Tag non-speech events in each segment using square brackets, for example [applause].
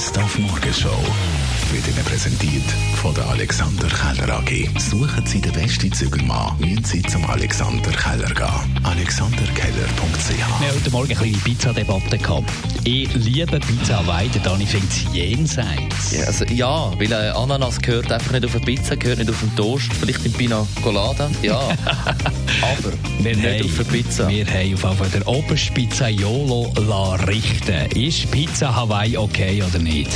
Best auf Morgenshow wird Ihnen präsentiert von der Alexander Keller AG. Suchen Sie den besten Zügelmann, müssen Sie zum Alexander Keller gehen. AlexanderKeller.ch Wir haben heute Morgen eine kleine Pizzadebatte gehabt. Ich liebe Pizza der Dani findet es jenseits. Ja, also, ja, weil äh, Ananas gehört einfach nicht auf eine Pizza, gehört nicht auf den Toast, vielleicht in Pina Colada, ja. [laughs] Aber Wir nicht haben, auf eine Pizza. Wir haben auf jeden Fall der oberste Pizzaiolo la richten. Ist Pizza Hawaii okay oder nicht?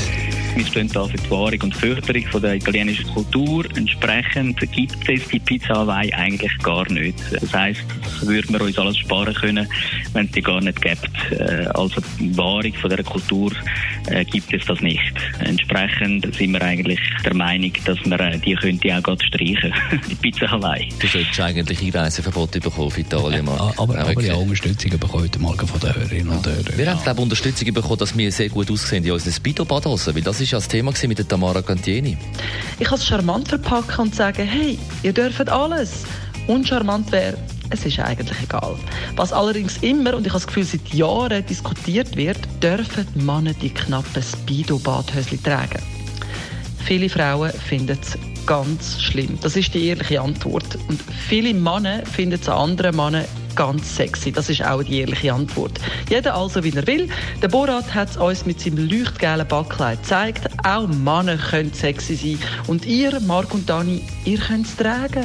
Wir stehen da für die Wahrung und Förderung von der italienischen Kultur. Entsprechend gibt es die Pizza Hawaii eigentlich gar nicht. Das heisst, das würden wir uns alles sparen können, wenn es die gar nicht gibt. Äh, Also die Wahrung von dieser Kultur äh, gibt es das nicht. Entsprechend sind wir eigentlich der Meinung, dass man äh, die könnte auch gerade streichen. [laughs] die Pizza Hawaii. Du solltest eigentlich Einreiseverbot bekommen auf Italien. Ah, Aber, aber wirklich. ja, Unterstützung bekommen heute Morgen von den Hörerinnen und Hörern. Wir Ja. haben glaube ich, Unterstützung bekommen, dass wir sehr gut aussehen in unseren Speedo-Badhosen, weil das ist ja das Thema gewesen mit der Tamara Cantieni. Ich kann es charmant verpacken und sagen, hey, ihr dürft alles. Uncharmant wäre, es ist eigentlich egal. Was allerdings immer, und ich habe das Gefühl, seit Jahren diskutiert wird, dürfen Männer die knappen Speedo-Badhösli tragen. Viele Frauen finden es ganz schlimm. Das ist die ehrliche Antwort. Und viele Männer finden es an anderen Männern ganz sexy. Das ist auch die ehrliche Antwort. Jeder also, wie er will. Der Borat hat es uns mit seinem leuchtgelben Backkleid gezeigt. Auch Männer können sexy sein. Und ihr, Marc und Dani, ihr könnt es tragen.